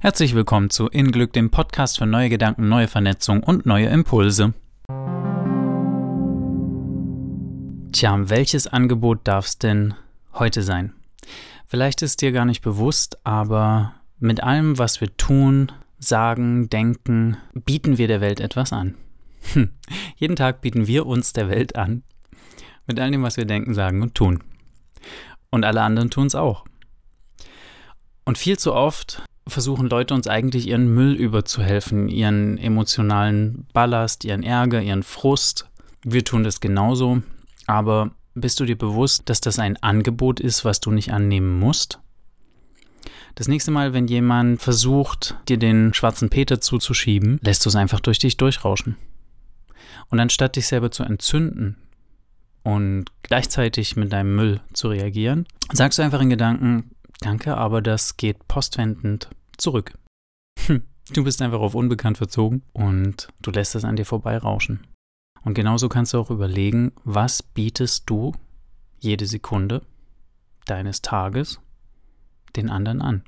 Herzlich willkommen zu In Glück, dem Podcast für neue Gedanken, neue Vernetzung und neue Impulse. Tja, welches Angebot darf es denn heute sein? Vielleicht ist dir gar nicht bewusst, aber mit allem, was wir tun, sagen, denken, bieten wir der Welt etwas an. Hm. Jeden Tag bieten wir uns der Welt an. Mit all dem, was wir denken, sagen und tun. Und alle anderen tun es auch. Und viel zu oft versuchen Leute uns eigentlich ihren Müll überzuhelfen, ihren emotionalen Ballast, ihren Ärger, ihren Frust. Wir tun das genauso, aber bist du dir bewusst, dass das ein Angebot ist, was du nicht annehmen musst? Das nächste Mal, wenn jemand versucht, dir den schwarzen Peter zuzuschieben, lässt du es einfach durch dich durchrauschen. Und anstatt dich selber zu entzünden und gleichzeitig mit deinem Müll zu reagieren, sagst du einfach in Gedanken, danke, aber das geht postwendend zurück. Hm, du bist einfach auf unbekannt verzogen und du lässt es an dir vorbeirauschen. Und genauso kannst du auch überlegen, was bietest du jede Sekunde deines Tages den anderen an.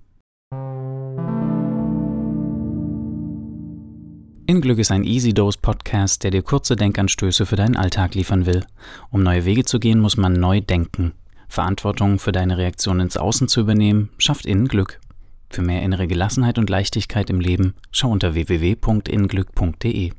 In Glück ist ein Easy Dose Podcast, der dir kurze Denkanstöße für deinen Alltag liefern will. Um neue Wege zu gehen, muss man neu denken. Verantwortung für deine Reaktion ins Außen zu übernehmen, schafft innen Glück. Für mehr innere Gelassenheit und Leichtigkeit im Leben schau unter www.inglück.de.